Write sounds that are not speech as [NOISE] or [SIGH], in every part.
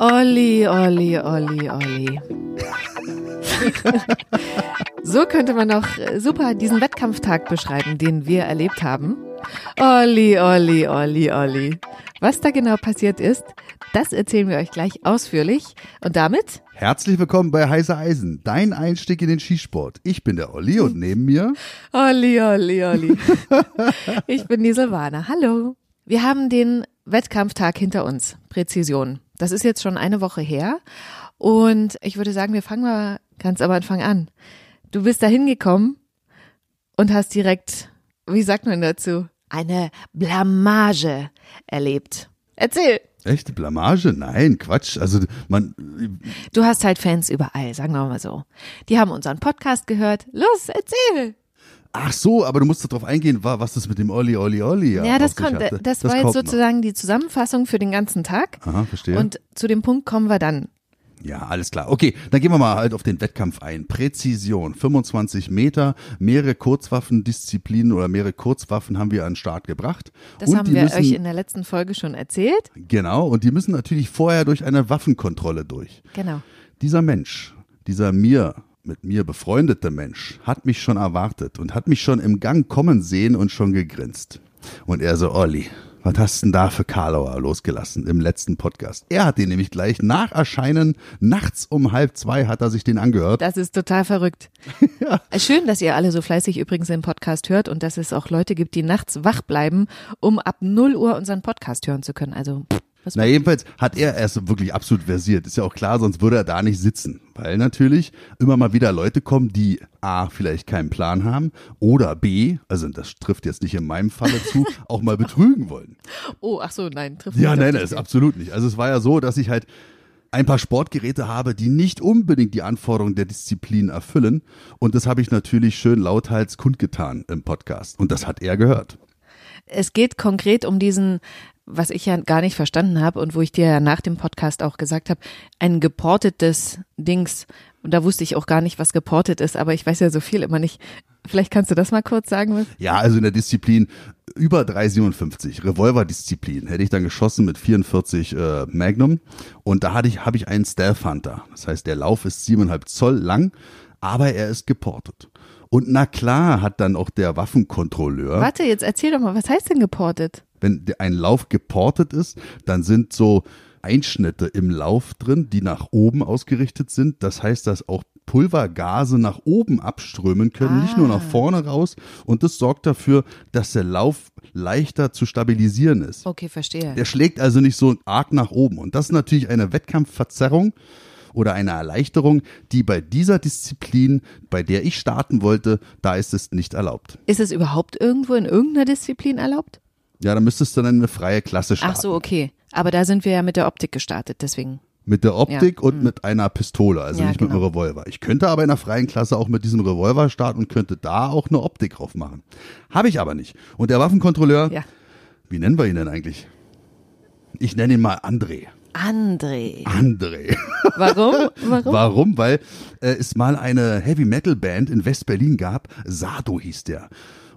Olli, Olli, Olli, Olli. so könnte man noch super diesen Wettkampftag beschreiben, den wir erlebt haben. Olli, Olli, Olli, Olli. Was da genau passiert ist, das erzählen wir euch gleich ausführlich. Und damit Herzlich willkommen bei Heißer Eisen, dein Einstieg in den Skisport. Ich bin der Olli und neben mir Olli, Olli, Olli. ich bin die Silvana. Hallo. Wir haben den Wettkampftag hinter uns. Präzision. Das ist jetzt schon eine Woche her. Und ich würde sagen, wir fangen mal ganz am Anfang an. Du bist da hingekommen und hast direkt, wie sagt man dazu, eine Blamage erlebt. Erzähl. Echte Blamage? Nein, Quatsch. Also man. Du hast halt Fans überall, sagen wir mal so. Die haben unseren Podcast gehört. Los, erzähl. Ach so, aber du musst darauf eingehen, was das mit dem Olli, Olli, Olli. Ja, das, kommt, das, das, war jetzt sozusagen noch. die Zusammenfassung für den ganzen Tag. Aha, verstehe. Und zu dem Punkt kommen wir dann. Ja, alles klar. Okay, dann gehen wir mal halt auf den Wettkampf ein. Präzision, 25 Meter, mehrere Kurzwaffendisziplinen oder mehrere Kurzwaffen haben wir an den Start gebracht. Das und haben wir müssen, euch in der letzten Folge schon erzählt. Genau, und die müssen natürlich vorher durch eine Waffenkontrolle durch. Genau. Dieser Mensch, dieser mir mit mir befreundete Mensch hat mich schon erwartet und hat mich schon im Gang kommen sehen und schon gegrinst. Und er so, Olli, was hast du denn da für Karlauer losgelassen im letzten Podcast? Er hat den nämlich gleich nach Erscheinen, nachts um halb zwei hat er sich den angehört. Das ist total verrückt. [LAUGHS] ja. Schön, dass ihr alle so fleißig übrigens den Podcast hört und dass es auch Leute gibt, die nachts wach bleiben, um ab 0 Uhr unseren Podcast hören zu können. Also was Na jedenfalls hat er erst wirklich absolut versiert. Ist ja auch klar, sonst würde er da nicht sitzen. Weil natürlich immer mal wieder Leute kommen, die A, vielleicht keinen Plan haben oder B, also das trifft jetzt nicht in meinem Falle zu, [LAUGHS] auch mal betrügen wollen. Oh, ach so, nein, trifft Ja, nein, das ist absolut nicht. Also es war ja so, dass ich halt ein paar Sportgeräte habe, die nicht unbedingt die Anforderungen der Disziplin erfüllen. Und das habe ich natürlich schön lauthals kundgetan im Podcast. Und das hat er gehört. Es geht konkret um diesen was ich ja gar nicht verstanden habe und wo ich dir ja nach dem Podcast auch gesagt habe, ein geportetes Dings. Und da wusste ich auch gar nicht, was geportet ist, aber ich weiß ja so viel immer nicht. Vielleicht kannst du das mal kurz sagen. Ja, also in der Disziplin über 3,57, Revolver-Disziplin, hätte ich dann geschossen mit 44 äh, Magnum. Und da hatte ich, habe ich einen Stealth Hunter. Das heißt, der Lauf ist 7,5 Zoll lang, aber er ist geportet. Und na klar hat dann auch der Waffenkontrolleur. Warte, jetzt erzähl doch mal, was heißt denn geportet? Wenn ein Lauf geportet ist, dann sind so Einschnitte im Lauf drin, die nach oben ausgerichtet sind. Das heißt, dass auch Pulvergase nach oben abströmen können, ah. nicht nur nach ah. vorne raus. Und das sorgt dafür, dass der Lauf leichter zu stabilisieren ist. Okay, verstehe. Der schlägt also nicht so arg nach oben. Und das ist natürlich eine Wettkampfverzerrung oder eine Erleichterung, die bei dieser Disziplin, bei der ich starten wollte, da ist es nicht erlaubt. Ist es überhaupt irgendwo in irgendeiner Disziplin erlaubt? Ja, dann müsstest du dann eine freie Klasse starten. Ach so, okay. Aber da sind wir ja mit der Optik gestartet, deswegen. Mit der Optik ja. und mhm. mit einer Pistole, also ja, nicht genau. mit einem Revolver. Ich könnte aber in der freien Klasse auch mit diesem Revolver starten und könnte da auch eine Optik drauf machen. Habe ich aber nicht. Und der Waffenkontrolleur, ja. wie nennen wir ihn denn eigentlich? Ich nenne ihn mal André. André. André. Warum? [LAUGHS] Warum? Warum? Weil äh, es mal eine Heavy Metal Band in West-Berlin gab. Sado hieß der.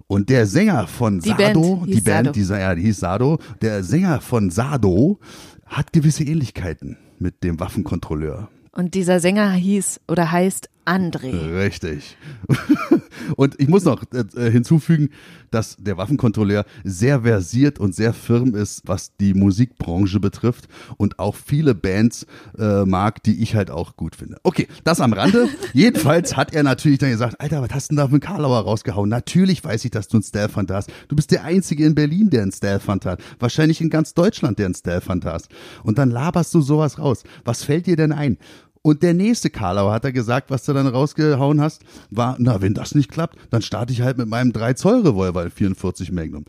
Und der Sänger von die Sado, Band die Band, Sado. Dieser, ja, die hieß Sado, der Sänger von Sado hat gewisse Ähnlichkeiten mit dem Waffenkontrolleur. Und dieser Sänger hieß oder heißt André. Richtig. [LAUGHS] Und ich muss noch äh, hinzufügen, dass der Waffenkontrolleur sehr versiert und sehr firm ist, was die Musikbranche betrifft und auch viele Bands äh, mag, die ich halt auch gut finde. Okay, das am Rande. [LAUGHS] Jedenfalls hat er natürlich dann gesagt, Alter, was hast du denn da einen Karlauer rausgehauen? Natürlich weiß ich, dass du einen Stealth-Hunt hast. Du bist der Einzige in Berlin, der einen Stealth-Hunt hat. Wahrscheinlich in ganz Deutschland, der einen Stealth-Hunt hast. Und dann laberst du sowas raus. Was fällt dir denn ein? Und der nächste Karlauer hat er gesagt, was du dann rausgehauen hast, war, na, wenn das nicht klappt, dann starte ich halt mit meinem 3-Zoll-Revolver 44 Magnum.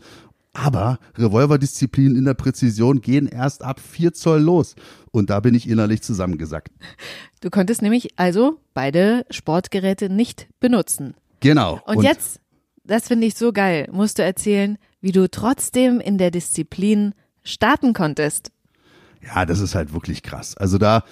Aber Revolverdisziplinen in der Präzision gehen erst ab 4 Zoll los. Und da bin ich innerlich zusammengesackt. Du konntest nämlich also beide Sportgeräte nicht benutzen. Genau. Und, Und jetzt, das finde ich so geil, musst du erzählen, wie du trotzdem in der Disziplin starten konntest. Ja, das ist halt wirklich krass. Also da,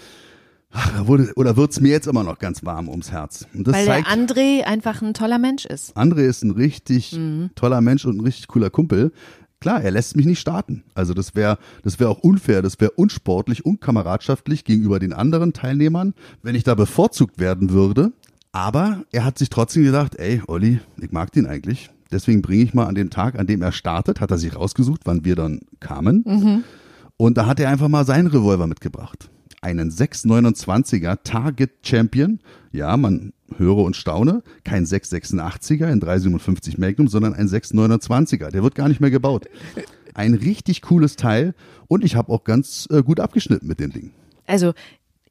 Ach, wurde, oder wird's mir jetzt immer noch ganz warm ums Herz. Weil zeigt, der André einfach ein toller Mensch ist. André ist ein richtig mhm. toller Mensch und ein richtig cooler Kumpel. Klar, er lässt mich nicht starten. Also das wäre das wäre auch unfair, das wäre unsportlich, unkameradschaftlich gegenüber den anderen Teilnehmern, wenn ich da bevorzugt werden würde. Aber er hat sich trotzdem gedacht, ey, Olli, ich mag den eigentlich. Deswegen bringe ich mal an dem Tag, an dem er startet, hat er sich rausgesucht, wann wir dann kamen. Mhm. Und da hat er einfach mal seinen Revolver mitgebracht. Einen 629er Target Champion. Ja, man höre und staune. Kein 686er in 357 Magnum, sondern ein 629er. Der wird gar nicht mehr gebaut. Ein richtig cooles Teil. Und ich habe auch ganz äh, gut abgeschnitten mit den Dingen. Also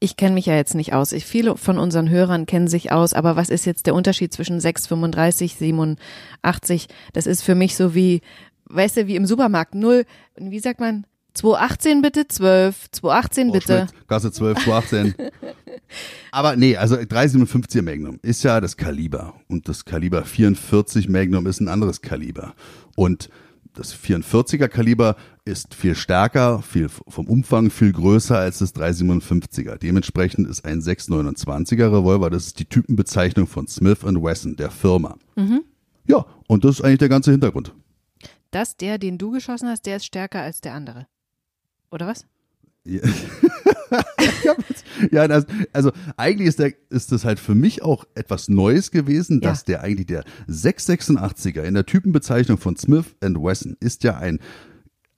ich kenne mich ja jetzt nicht aus. Ich, viele von unseren Hörern kennen sich aus, aber was ist jetzt der Unterschied zwischen 6,35, 87? Das ist für mich so wie, weißt du, wie im Supermarkt. Null, wie sagt man? 218 bitte, 12, 218 Oh, bitte. Schmidt, Gasse 12, 218. Aber nee, also 357er Magnum ist ja das Kaliber. Und das Kaliber 44 Magnum ist ein anderes Kaliber. Und das 44er Kaliber ist viel stärker, viel vom Umfang viel größer als das 357er. Dementsprechend ist ein 629er Revolver, das ist die Typenbezeichnung von Smith Wesson, der Firma. Ja, und das ist eigentlich der ganze Hintergrund. Das, der, den du geschossen hast, der ist stärker als der andere. Oder was? Ja, [LAUGHS] ja das, also eigentlich ist, der, ist das halt für mich auch etwas Neues gewesen, Ja. dass der eigentlich der 686er in der Typenbezeichnung von Smith Wesson ist ja ein,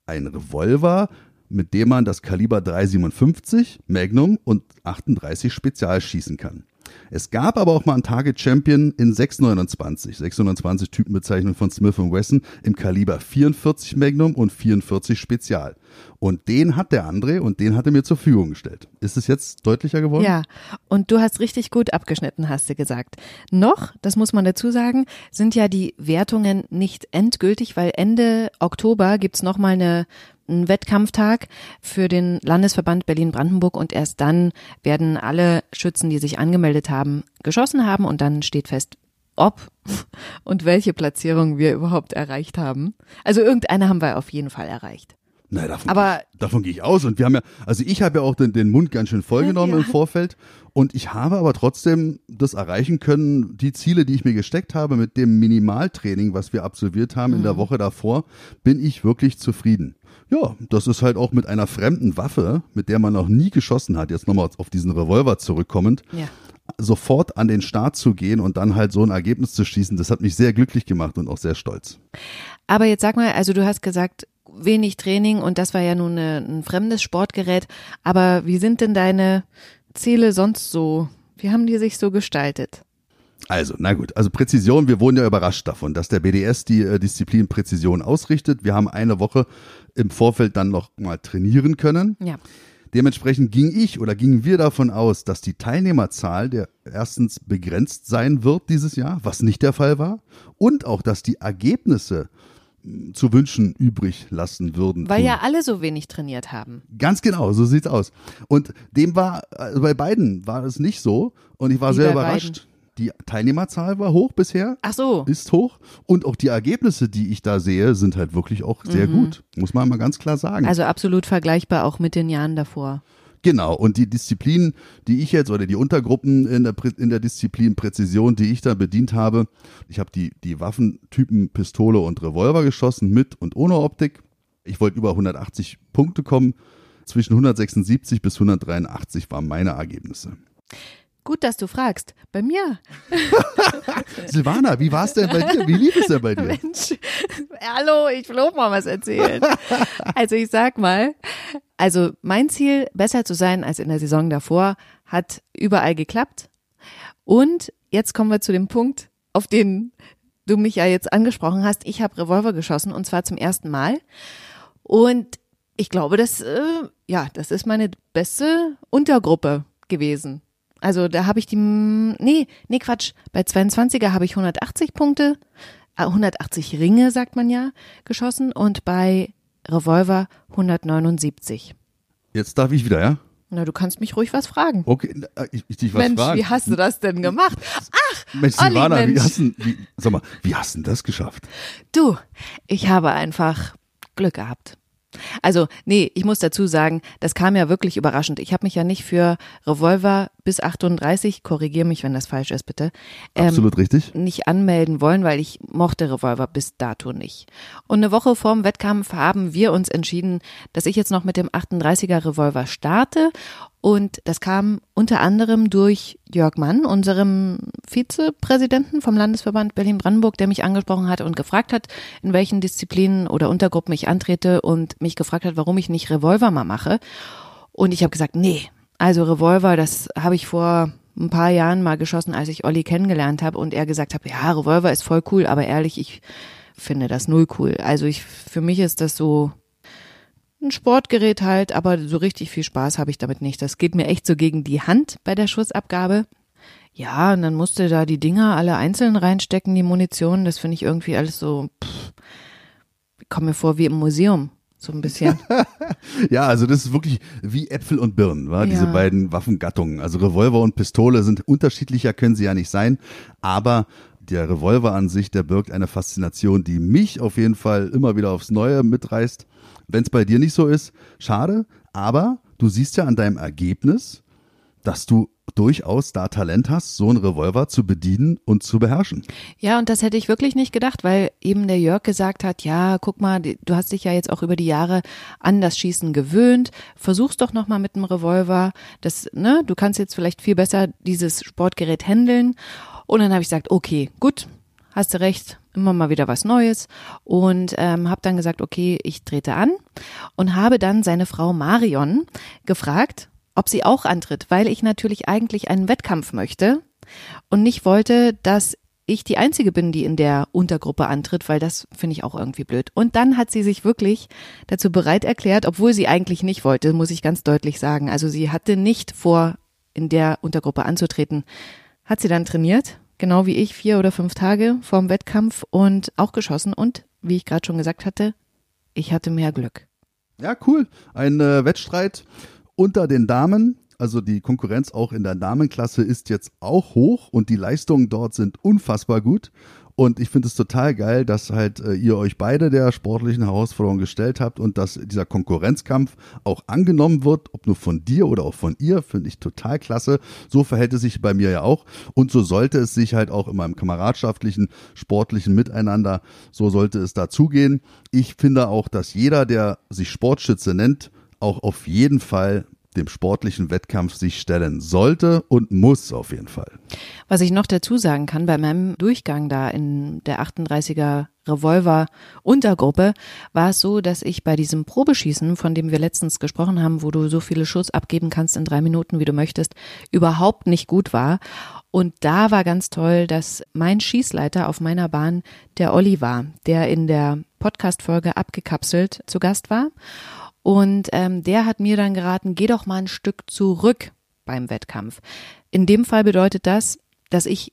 ein Revolver, mit dem man das Kaliber 357 Magnum und 38 Spezial schießen kann. Es gab aber auch mal einen Target Champion in 629, 629 Typenbezeichnung von Smith Wesson im Kaliber 44 Magnum und 44 Spezial. Und den hat der André und den hat er mir zur Verfügung gestellt. Ist es jetzt deutlicher geworden? Ja, und du hast richtig gut abgeschnitten, hast du gesagt. Noch, das muss man dazu sagen, sind ja die Wertungen nicht endgültig, weil Ende Oktober gibt's noch mal eine einen Wettkampftag für den Landesverband Berlin-Brandenburg und erst dann werden alle Schützen, die sich angemeldet haben, geschossen haben und dann steht fest, ob [LAUGHS] und welche Platzierung wir überhaupt erreicht haben. Also irgendeine haben wir auf jeden Fall erreicht. Nein, davon, Aber- gehe ich, davon gehe ich aus. Und wir haben ja, also ich habe ja auch den, den Mund ganz schön vollgenommen Ja. im Vorfeld. Und ich habe aber trotzdem das erreichen können, die Ziele, die ich mir gesteckt habe mit dem Minimaltraining, was wir absolviert haben in Mhm. der Woche davor, bin ich wirklich zufrieden. Ja, das ist halt auch mit einer fremden Waffe, mit der man noch nie geschossen hat, jetzt nochmal auf diesen Revolver zurückkommend, Ja. sofort an den Start zu gehen und dann halt so ein Ergebnis zu schießen, das hat mich sehr glücklich gemacht und auch sehr stolz. Aber jetzt sag mal, also du hast gesagt, wenig Training und das war ja nun eine, ein fremdes Sportgerät. Aber wie sind denn deine Ziele sonst so? Wie haben die sich so gestaltet? Also, na gut, also Präzision, wir wurden ja überrascht davon, dass der BDS die äh, Disziplin Präzision ausrichtet. Wir haben eine Woche im Vorfeld dann noch mal trainieren können. Ja. Dementsprechend ging ich oder gingen wir davon aus, dass die Teilnehmerzahl der erstens begrenzt sein wird dieses Jahr, was nicht der Fall war, und auch, dass die Ergebnisse zu wünschen übrig lassen würden. Weil tun. ja alle so wenig trainiert haben. Ganz genau, so sieht's aus. Und dem war, also bei beiden war es nicht so. Und ich war Wie sehr überrascht. Die Teilnehmerzahl war hoch bisher, Ach so. ist hoch. Und auch die Ergebnisse, die ich da sehe, sind halt wirklich auch sehr gut. Muss man mal ganz klar sagen. Also absolut vergleichbar auch mit den Jahren davor. Genau, und die Disziplinen, die ich jetzt oder die Untergruppen in der, in der Disziplin Präzision, die ich da bedient habe, ich habe die, die Waffentypen Pistole und Revolver geschossen, mit und ohne Optik. Ich wollte über 180 Punkte kommen. Zwischen 176 bis 183 waren meine Ergebnisse. Gut, dass du fragst. Bei mir, [LAUGHS] Silvana, wie war es denn bei dir? Wie lief es denn bei dir? Mensch, hallo, ich will auch mal was erzählen. Also ich sag mal, also mein Ziel, besser zu sein als in der Saison davor, hat überall geklappt. Und jetzt kommen wir zu dem Punkt, auf den du mich ja jetzt angesprochen hast. Ich habe Revolver geschossen und zwar zum ersten Mal. Und ich glaube, das, äh, ja, das ist meine beste Untergruppe gewesen. Also da habe ich die, nee, nee, Quatsch, bei 22er habe ich 180 Punkte, äh, 180 Ringe, sagt man ja, geschossen und bei Revolver 179. Jetzt darf ich wieder, ja? Na, du kannst mich ruhig was fragen. Okay, äh, ich, ich dich was Mensch, fragen. wie hast du das denn gemacht? Mensch, Olli, Silvana, wie Mensch. hast du, wie, sag mal, wie hast du denn das geschafft? Du, ich habe einfach Glück gehabt. Also, nee, ich muss dazu sagen, das kam ja wirklich überraschend. Ich habe mich ja nicht für Revolver bis 38, korrigiere mich, wenn das falsch ist, bitte. Ähm, Absolut richtig. Nicht anmelden wollen, weil ich mochte Revolver bis dato nicht. Und eine Woche vorm Wettkampf haben wir uns entschieden, dass ich jetzt noch mit dem 38er Revolver starte und das kam unter anderem durch Jörg Mann, unserem Vizepräsidenten vom Landesverband Berlin-Brandenburg, der mich angesprochen hat und gefragt hat, in welchen Disziplinen oder Untergruppen ich antrete und mich gefragt hat, warum ich nicht Revolver mal mache. Und ich habe gesagt, nee, also Revolver, das habe ich vor ein paar Jahren mal geschossen, als ich Olli kennengelernt habe und er gesagt hat, ja, Revolver ist voll cool, aber ehrlich, ich finde das null cool. Also ich, für mich ist das so ein Sportgerät halt, aber so richtig viel Spaß habe ich damit nicht. Das geht mir echt so gegen die Hand bei der Schussabgabe. Ja, und dann musste da die Dinger alle einzeln reinstecken, die Munition. Das finde ich irgendwie alles so, pff, komme mir vor wie im Museum. So ein bisschen. [LAUGHS] ja, also das ist wirklich wie Äpfel und Birnen, war ja. diese beiden Waffengattungen. Also Revolver und Pistole sind unterschiedlicher, können sie ja nicht sein, aber der Revolver an sich, der birgt eine Faszination, die mich auf jeden Fall immer wieder aufs Neue mitreißt. Wenn es bei dir nicht so ist, schade, aber du siehst ja an deinem Ergebnis, dass du durchaus da Talent hast, so einen Revolver zu bedienen und zu beherrschen. Ja, und das hätte ich wirklich nicht gedacht, weil eben der Jörg gesagt hat, ja, guck mal, du hast dich ja jetzt auch über die Jahre an das Schießen gewöhnt, versuch's doch nochmal mit einem Revolver, das, ne, du kannst jetzt vielleicht viel besser dieses Sportgerät handeln. Und dann habe ich gesagt, okay, gut, hast du recht, immer mal wieder was Neues und ähm, habe dann gesagt, okay, ich trete an und habe dann seine Frau Marion gefragt, ob sie auch antritt, weil ich natürlich eigentlich einen Wettkampf möchte und nicht wollte, dass ich die Einzige bin, die in der Untergruppe antritt, weil das finde ich auch irgendwie blöd. Und dann hat sie sich wirklich dazu bereit erklärt, obwohl sie eigentlich nicht wollte, muss ich ganz deutlich sagen. Also sie hatte nicht vor, in der Untergruppe anzutreten. Hat sie dann trainiert genau wie ich, vier oder fünf Tage vorm Wettkampf und auch geschossen. Und wie ich gerade schon gesagt hatte, ich hatte mehr Glück. Ja, cool. Ein äh, Wettstreit unter den Damen. Also die Konkurrenz auch in der Damenklasse ist jetzt auch hoch und die Leistungen dort sind unfassbar gut. Und ich finde es total geil, dass halt äh, ihr euch beide der sportlichen Herausforderung gestellt habt und dass dieser Konkurrenzkampf auch angenommen wird, ob nur von dir oder auch von ihr, finde ich total klasse. So verhält es sich bei mir ja auch. Und so sollte es sich halt auch in meinem kameradschaftlichen, sportlichen Miteinander, so sollte es dazugehen. Ich finde auch, dass jeder, der sich Sportschütze nennt, auch auf jeden Fall dem sportlichen Wettkampf sich stellen sollte und muss auf jeden Fall. Was ich noch dazu sagen kann, bei meinem Durchgang da in der 38er Revolver Untergruppe war es so, dass ich bei diesem Probeschießen, von dem wir letztens gesprochen haben, wo du so viele Schuss abgeben kannst in drei Minuten, wie du möchtest, überhaupt nicht gut war. Und da war ganz toll, dass mein Schießleiter auf meiner Bahn der Olli war, der in der Podcast-Folge abgekapselt zu Gast war. Und ähm, der hat mir dann geraten, geh doch mal ein Stück zurück beim Wettkampf. In dem Fall bedeutet das, dass ich,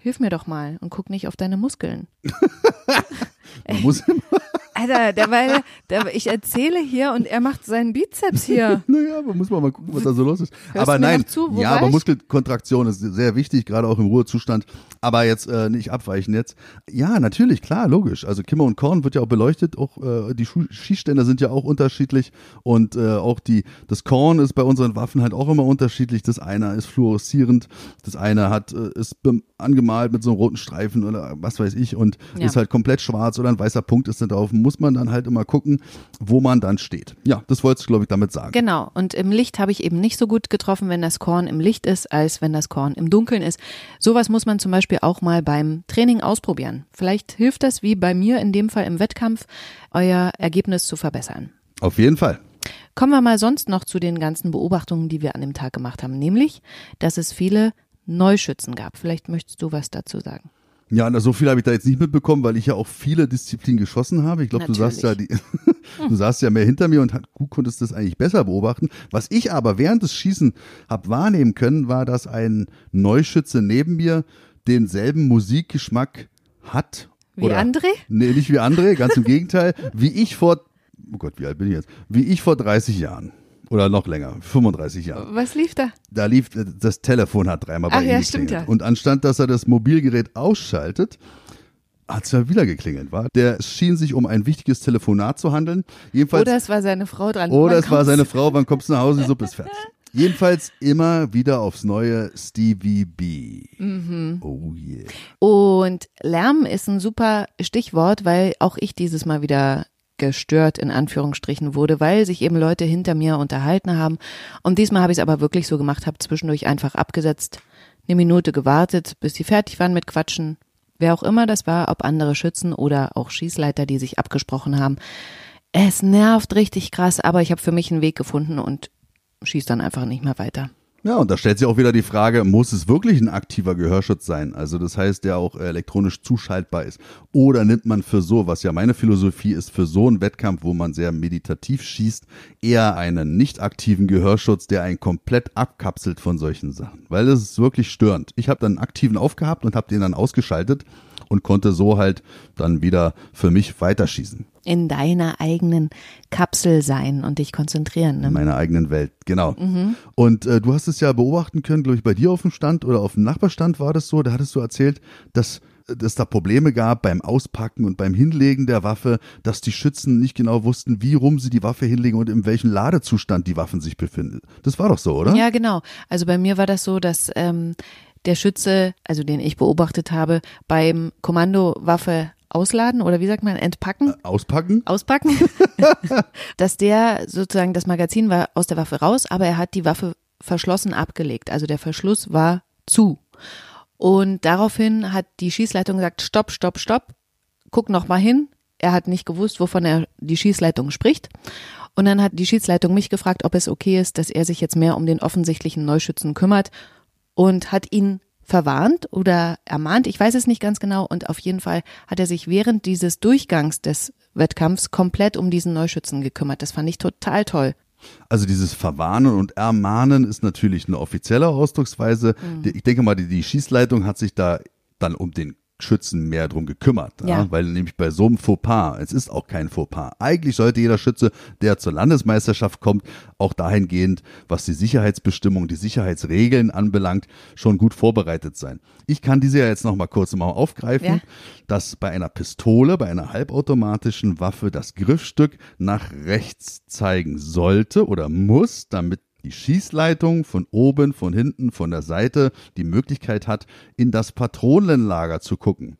hilf mir doch mal und guck nicht auf deine Muskeln. [LAUGHS] Man muss immer [LAUGHS] Alter, der, weil, der, ich erzähle hier und er macht seinen Bizeps hier. [LAUGHS] naja, man muss mal, mal gucken, was da so los ist. Hörst aber nein, zu, ja, aber Muskelkontraktion ist sehr wichtig, gerade auch im Ruhezustand. Aber jetzt äh, nicht abweichen jetzt. Ja, natürlich, klar, logisch. Also Kimmer und Korn wird ja auch beleuchtet. Auch äh, die Schießständer sind ja auch unterschiedlich und äh, auch die das Korn ist bei unseren Waffen halt auch immer unterschiedlich. Das eine ist fluoreszierend, das eine hat äh, ist angemalt mit so einem roten Streifen oder was weiß ich und ja. ist halt komplett schwarz oder ein weißer Punkt ist da drauf muss man dann halt immer gucken, wo man dann steht. Ja, das wolltest du, glaube ich, damit sagen. Genau. Und im Licht habe ich eben nicht so gut getroffen, wenn das Korn im Licht ist, als wenn das Korn im Dunkeln ist. Sowas muss man zum Beispiel auch mal beim Training ausprobieren. Vielleicht hilft das, wie bei mir in dem Fall im Wettkampf, euer Ergebnis zu verbessern. Auf jeden Fall. Kommen wir mal sonst noch zu den ganzen Beobachtungen, die wir an dem Tag gemacht haben, nämlich, dass es viele Neuschützen gab. Vielleicht möchtest du was dazu sagen. Ja, na, so viel habe ich da jetzt nicht mitbekommen, weil ich ja auch viele Disziplinen geschossen habe. Ich glaube, du saßt ja die, [LAUGHS] du saßt ja mehr hinter mir und du konntest das eigentlich besser beobachten. Was ich aber während des Schießen habe wahrnehmen können, war, dass ein Neuschütze neben mir denselben Musikgeschmack hat. Wie oder, André? Nee, nicht wie André, ganz im [LAUGHS] Gegenteil. Wie ich vor, oh Gott, wie alt bin ich jetzt? Wie ich vor 30 Jahren. Oder noch länger, 35 Jahre. Was lief da? Da lief, das Telefon hat dreimal bei Ach, ihm ja, stimmt ja. Und anstatt, dass er das Mobilgerät ausschaltet, hat es ja wieder geklingelt, war. Der schien sich um ein wichtiges Telefonat zu handeln. Jedenfalls, Oder es war seine Frau dran. oder Wann es war seine? Frau, wann kommst du nach Hause, die Suppe ist fertig. [LAUGHS] Jedenfalls immer wieder aufs neue Stevie B. Mhm. Oh yeah. Und Lärm ist ein super Stichwort, weil auch ich dieses Mal wieder gestört in Anführungsstrichen wurde, weil sich eben Leute hinter mir unterhalten haben. Und diesmal habe ich es aber wirklich so gemacht, habe zwischendurch einfach abgesetzt, eine Minute gewartet, bis sie fertig waren mit Quatschen. Wer auch immer das war, ob andere Schützen oder auch Schießleiter, die sich abgesprochen haben. Es nervt richtig krass, aber ich habe für mich einen Weg gefunden und schieß dann einfach nicht mehr weiter. Ja, und da stellt sich auch wieder die Frage, muss es wirklich ein aktiver Gehörschutz sein? Also das heißt, der auch elektronisch zuschaltbar ist. Oder nimmt man für so, was ja meine Philosophie ist, für so einen Wettkampf, wo man sehr meditativ schießt, eher einen nicht aktiven Gehörschutz, der einen komplett abkapselt von solchen Sachen. Weil das ist wirklich störend. Ich habe dann einen aktiven aufgehabt und habe den dann ausgeschaltet und konnte so halt dann wieder für mich weiterschießen. In deiner eigenen Kapsel sein und dich konzentrieren. Ne? in meiner eigenen Welt, genau. Und äh, du hast es ja beobachten können, glaube ich, bei dir auf dem Stand oder auf dem Nachbarstand war das so, da hattest du erzählt, dass dass da Probleme gab beim Auspacken und beim Hinlegen der Waffe, dass die Schützen nicht genau wussten, wie rum sie die Waffe hinlegen und in welchem Ladezustand die Waffen sich befinden. Das war doch so, oder? Ja, genau. Also bei mir war das so, dass ähm, der Schütze, also den ich beobachtet habe, beim Kommando Waffe ausladen oder wie sagt man, entpacken, Auspacken? auspacken, [LAUGHS] dass der sozusagen das Magazin war aus der Waffe raus, aber er hat die Waffe verschlossen abgelegt. Also der Verschluss war zu. Und daraufhin hat die Schießleitung gesagt, stopp, stopp, stopp, guck noch mal hin. Er hat nicht gewusst, wovon er die Schießleitung spricht. Und dann hat die Schießleitung mich gefragt, ob es okay ist, dass er sich jetzt mehr um den offensichtlichen Neuschützen kümmert und hat ihn verwarnt oder ermahnt, ich weiß es nicht ganz genau. Und auf jeden Fall hat er sich während dieses Durchgangs des Wettkampfs komplett um diesen Neuschützen gekümmert. Das fand ich total toll. Also dieses Verwarnen und Ermahnen ist natürlich eine offizielle Ausdrucksweise. Mhm. Ich denke mal, die, die Schießleitung hat sich da dann um den Schützen mehr drum gekümmert, ja. Ja. weil nämlich bei so einem Fauxpas, es ist auch kein Fauxpas. Eigentlich sollte jeder Schütze, der zur Landesmeisterschaft kommt, auch dahingehend, was die Sicherheitsbestimmung, die Sicherheitsregeln anbelangt, schon gut vorbereitet sein. Ich kann diese ja jetzt noch mal kurz mal aufgreifen, Ja. dass bei einer Pistole, bei einer halbautomatischen Waffe das Griffstück nach rechts zeigen sollte oder muss, damit die Schießleitung von oben, von hinten, von der Seite die Möglichkeit hat, in das Patronenlager zu gucken.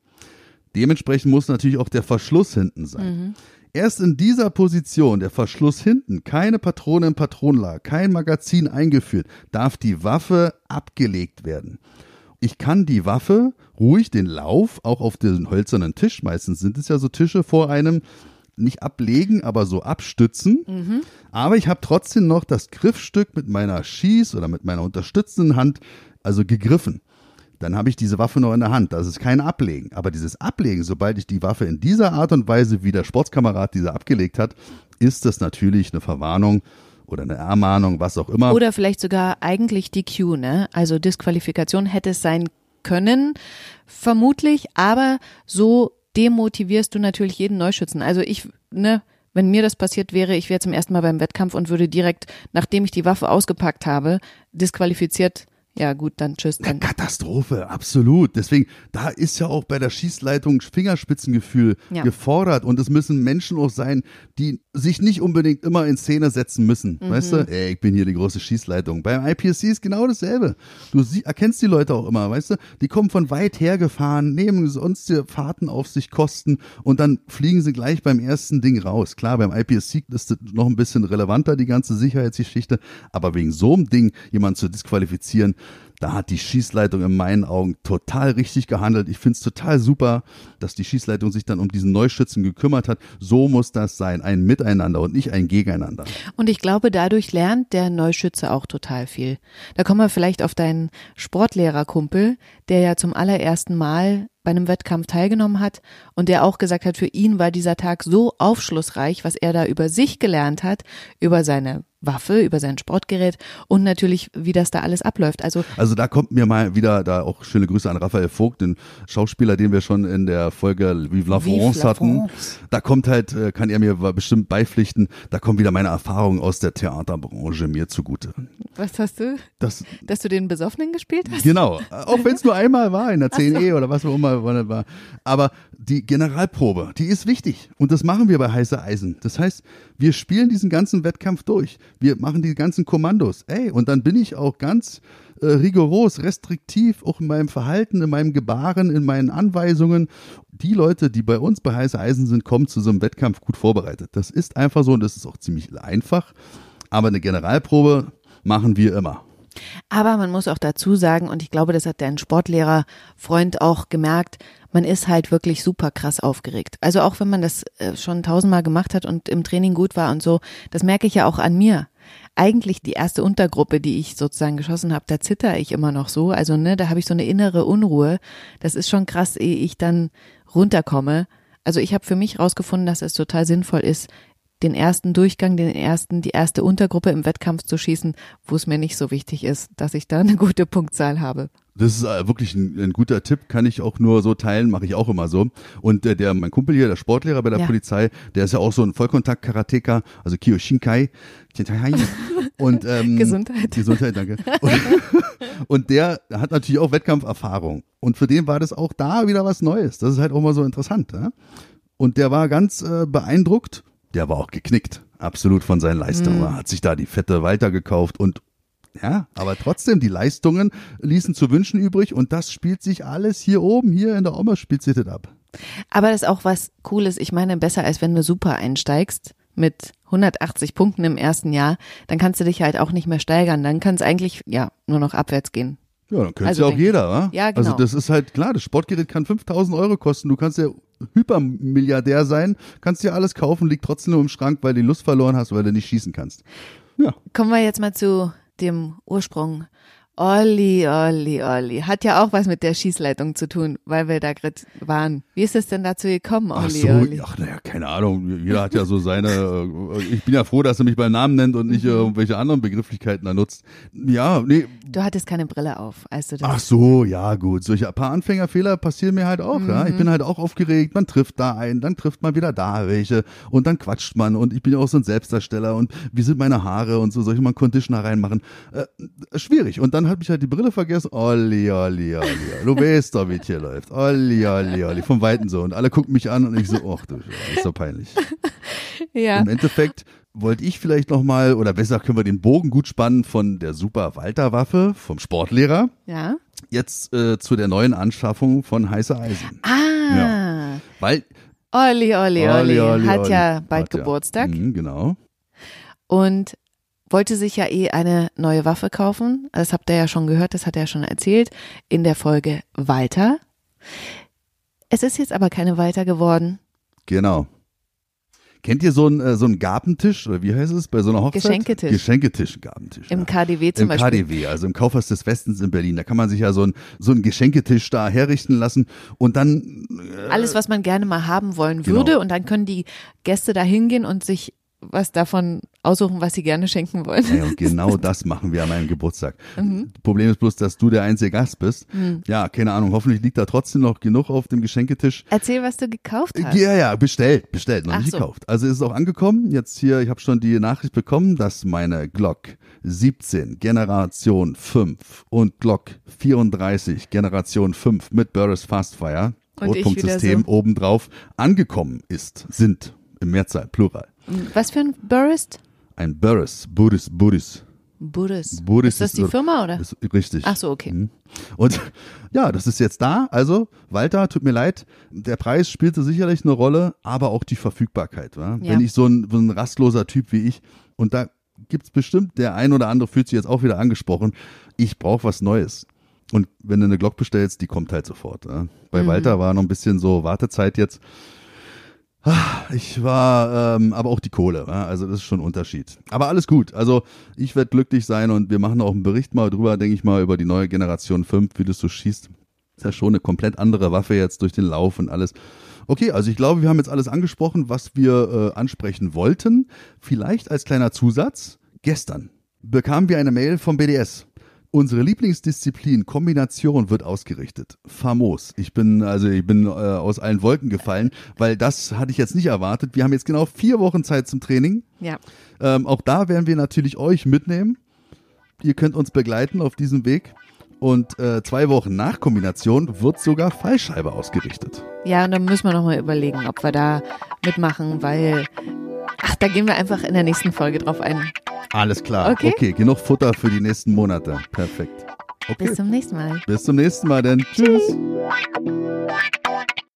Dementsprechend muss natürlich auch der Verschluss hinten sein. Erst in dieser Position, der Verschluss hinten, keine Patrone im Patronenlager, kein Magazin eingeführt, darf die Waffe abgelegt werden. Ich kann die Waffe ruhig den Lauf auch auf den hölzernen Tisch, meistens sind es ja so Tische vor einem, nicht ablegen, aber so abstützen. Aber ich habe trotzdem noch das Griffstück mit meiner Schieß- oder mit meiner unterstützenden Hand, also gegriffen. Dann habe ich diese Waffe noch in der Hand. Das ist kein Ablegen. Aber dieses Ablegen, sobald ich die Waffe in dieser Art und Weise, wie der Sportskamerad diese abgelegt hat, ist das natürlich eine Verwarnung oder eine Ermahnung, was auch immer. Oder vielleicht sogar eigentlich die Q, ne? Also Disqualifikation hätte es sein können, vermutlich, aber so demotivierst du natürlich jeden Neuschützen. Also ich, ne, wenn mir das passiert wäre, ich wäre zum ersten Mal beim Wettkampf und würde direkt, nachdem ich die Waffe ausgepackt habe, disqualifiziert. Ja, gut, dann tschüss. Dann. Katastrophe, absolut. Deswegen, da ist ja auch bei der Schießleitung Fingerspitzengefühl Ja. gefordert. Und es müssen Menschen auch sein, die sich nicht unbedingt immer in Szene setzen müssen. Mhm. Weißt du, ey, ich bin hier die große Schießleitung. Beim IPSC ist genau dasselbe. Du sie erkennst die Leute auch immer, weißt du? Die kommen von weit her gefahren, nehmen sonstige Fahrten auf sich kosten und dann fliegen sie gleich beim ersten Ding raus. Klar, beim IPSC ist das noch ein bisschen relevanter, die ganze Sicherheitsgeschichte. Aber wegen so einem Ding jemanden zu disqualifizieren, da hat die Schießleitung in meinen Augen total richtig gehandelt. Ich finde es total super, dass die Schießleitung sich dann um diesen Neuschützen gekümmert hat. So muss das sein, ein Miteinander und nicht ein Gegeneinander. Und ich glaube, dadurch lernt der Neuschütze auch total viel. Da kommen wir vielleicht auf deinen Sportlehrerkumpel, der ja zum allerersten Mal bei einem Wettkampf teilgenommen hat und der auch gesagt hat, für ihn war dieser Tag so aufschlussreich, was er da über sich gelernt hat, über seine Waffe, über sein Sportgerät und natürlich, wie das da alles abläuft. Also Also da kommt mir mal wieder, da auch schöne Grüße an Raphael Vogt, den Schauspieler, den wir schon in der Folge Vive la France hatten. Da kommt halt, äh, kann er mir bestimmt beipflichten, da kommen wieder meine Erfahrungen aus der Theaterbranche mir zugute. was hast du? Das, Dass du den Besoffenen gespielt hast? Genau, auch wenn es nur einmal war in der [LAUGHS] 10E oder was auch immer war. Aber die Generalprobe, die ist wichtig. Und das machen wir bei Heiße Eisen. Das heißt, wir spielen diesen ganzen Wettkampf durch. Wir machen die ganzen Kommandos. Ey, und dann bin ich auch ganz äh, rigoros, restriktiv, auch in meinem Verhalten, in meinem Gebaren, in meinen Anweisungen. Die Leute, die bei uns bei Heiße Eisen sind, kommen zu so einem Wettkampf gut vorbereitet. Das ist einfach so und das ist auch ziemlich einfach. Aber eine Generalprobe machen wir immer. Aber man muss auch dazu sagen, und ich glaube, das hat dein Sportlehrerfreund auch gemerkt, man ist halt wirklich super krass aufgeregt. Also auch wenn man das äh, schon tausendmal gemacht hat und im Training gut war und so, das merke ich ja auch an mir. Eigentlich die erste Untergruppe, die ich sozusagen geschossen habe, da zitter ich immer noch so. Also ne, da habe ich so eine innere Unruhe. Das ist schon krass, ehe ich dann runterkomme. Also ich habe für mich rausgefunden, dass es total sinnvoll ist, den ersten Durchgang, den ersten, die erste Untergruppe im Wettkampf zu schießen, wo es mir nicht so wichtig ist, dass ich da eine gute Punktzahl habe. Das ist äh, wirklich ein, ein, guter Tipp, kann ich auch nur so teilen, mache ich auch immer so. Und äh, der, mein Kumpel hier, der Sportlehrer bei der ja. Polizei, der ist ja auch so ein Vollkontakt-Karateka, also Kiyoshinkai. Und, ähm, [LAUGHS] Gesundheit. Gesundheit, danke. Und, [LAUGHS] und der hat natürlich auch Wettkampferfahrung. Und für den war das auch da wieder was Neues. Das ist halt auch mal so interessant. Ja? Und der war ganz äh, beeindruckt der war auch geknickt, absolut von seinen Leistungen. Mhm. Hat sich da die fette Walter gekauft und ja, aber trotzdem, die Leistungen ließen zu wünschen übrig und das spielt sich alles hier oben, hier in der Oma spielt sich das ab. Aber das ist auch was Cooles. Ich meine, besser als wenn du super einsteigst mit 180 Punkten im ersten Jahr, dann kannst du dich halt auch nicht mehr steigern. Dann kann es eigentlich, ja, nur noch abwärts gehen. Ja, dann könnte also ja auch jeder, wa? Ja, genau. Also das ist halt klar, das Sportgerät kann 5000 Euro kosten. Du kannst ja Hypermilliardär sein, kannst dir alles kaufen, liegt trotzdem nur im Schrank, weil du die Lust verloren hast, weil du nicht schießen kannst. Ja. Kommen wir jetzt mal zu dem Ursprung Olli, Olli, Olli. Hat ja auch was mit der Schießleitung zu tun, weil wir da gerade waren. Wie ist es denn dazu gekommen, Olli, ach so, Olli? Ach, naja, keine Ahnung. Jeder hat ja so seine, äh, ich bin ja froh, dass er mich beim Namen nennt und nicht mhm. irgendwelche anderen Begrifflichkeiten da nutzt. Ja, nee. Du hattest keine Brille auf, als du das. Ach so, ja, gut. Solche ein paar Anfängerfehler passieren mir halt auch, mhm. ja. Ich mhm. bin halt auch aufgeregt. Man trifft da einen, dann trifft man wieder da welche und dann quatscht man und ich bin ja auch so ein Selbstdarsteller und wie sind meine Haare und so, soll ich mal einen Conditioner reinmachen? Äh, schwierig. Und dann habe ich halt die Brille vergessen. Olli, Olli, Olli. Du weißt doch, wie es hier läuft. Olli, Olli, Olli. Vom Weiten so. Und alle gucken mich an und ich so, ach du, ist so peinlich. [LAUGHS] Ja. Im Endeffekt wollte ich vielleicht nochmal, oder besser können wir den Bogen gut spannen von der Super Walter Waffe vom Sportlehrer. Ja. Jetzt äh, zu der neuen Anschaffung von Heiße Eisen. Ah. Ja. Weil Olli, Olli, Olli, Olli hat Olli. ja bald hat Geburtstag. Ja. Mhm, genau. Und wollte sich ja eh eine neue Waffe kaufen. Das habt ihr ja schon gehört, das hat er ja schon erzählt in der Folge Walter. Es ist jetzt aber keine Walter geworden. Genau. Kennt ihr so einen, äh, so einen Gabentisch oder wie heißt es bei so einer Hochzeit? Geschenketisch. Geschenketisch, Gabentisch. Im ja. KDW zum Im Beispiel. Im KDW, also im Kaufhaus des Westens in Berlin. Da kann man sich ja so einen, so einen Geschenketisch da herrichten lassen und dann. Äh, Alles, was man gerne mal haben wollen würde genau. und dann können die Gäste da hingehen und sich was davon aussuchen, was sie gerne schenken wollen. Ja, und [LAUGHS] genau das machen wir an meinem Geburtstag. Mhm. Problem ist bloß, dass du der einzige Gast bist. Mhm. Ja, keine Ahnung, hoffentlich liegt da trotzdem noch genug auf dem Geschenketisch. Erzähl, was du gekauft hast. Ja, ja, bestellt, bestellt, noch Ach nicht so. gekauft. Also ist es auch angekommen. Jetzt hier, ich habe schon die Nachricht bekommen, dass meine Glock 17 Generation 5 und Glock 34 Generation 5 mit Burris Fastfire Rotpunktsystem so. obendrauf angekommen ist, sind im Mehrzahl, Plural. Was für ein Burist? Ein Burris, Buris, Buris. Buris. Buris ist das die Firma oder? Ist, richtig. Ach so, okay. Mhm. Und [LAUGHS] ja, das ist jetzt da. Also, Walter, tut mir leid, der Preis spielte sicherlich eine Rolle, aber auch die Verfügbarkeit. Ja? Wenn ich so ein, so ein rastloser Typ wie ich, und da gibt es bestimmt, der ein oder andere fühlt sich jetzt auch wieder angesprochen, ich brauche was Neues. Und wenn du eine Glock bestellst, die kommt halt sofort. Ja? Bei mhm. Walter war noch ein bisschen so Wartezeit jetzt. Ich war, ähm, aber auch die Kohle, also das ist schon ein Unterschied. Aber alles gut. Also ich werde glücklich sein und wir machen auch einen Bericht mal drüber, denke ich mal, über die neue Generation 5, wie das so schießt. Ist ja schon eine komplett andere Waffe jetzt durch den Lauf und alles. Okay, also ich glaube, wir haben jetzt alles angesprochen, was wir äh, ansprechen wollten. Vielleicht als kleiner Zusatz. Gestern bekamen wir eine Mail vom BDS. Unsere Lieblingsdisziplin Kombination wird ausgerichtet. Famos. Ich bin also ich bin äh, aus allen Wolken gefallen, weil das hatte ich jetzt nicht erwartet. Wir haben jetzt genau vier Wochen Zeit zum Training. Ja. Ähm, auch da werden wir natürlich euch mitnehmen. Ihr könnt uns begleiten auf diesem Weg. und äh, zwei Wochen nach Kombination wird sogar Fallscheibe ausgerichtet. Ja, und dann müssen wir nochmal überlegen, ob wir da mitmachen, weil, ach, da gehen wir einfach in der nächsten Folge drauf ein. Alles klar. Okay. okay genug Futter für die nächsten Monate. Perfekt. Okay. Bis zum nächsten Mal. Bis zum nächsten Mal, denn tschüss.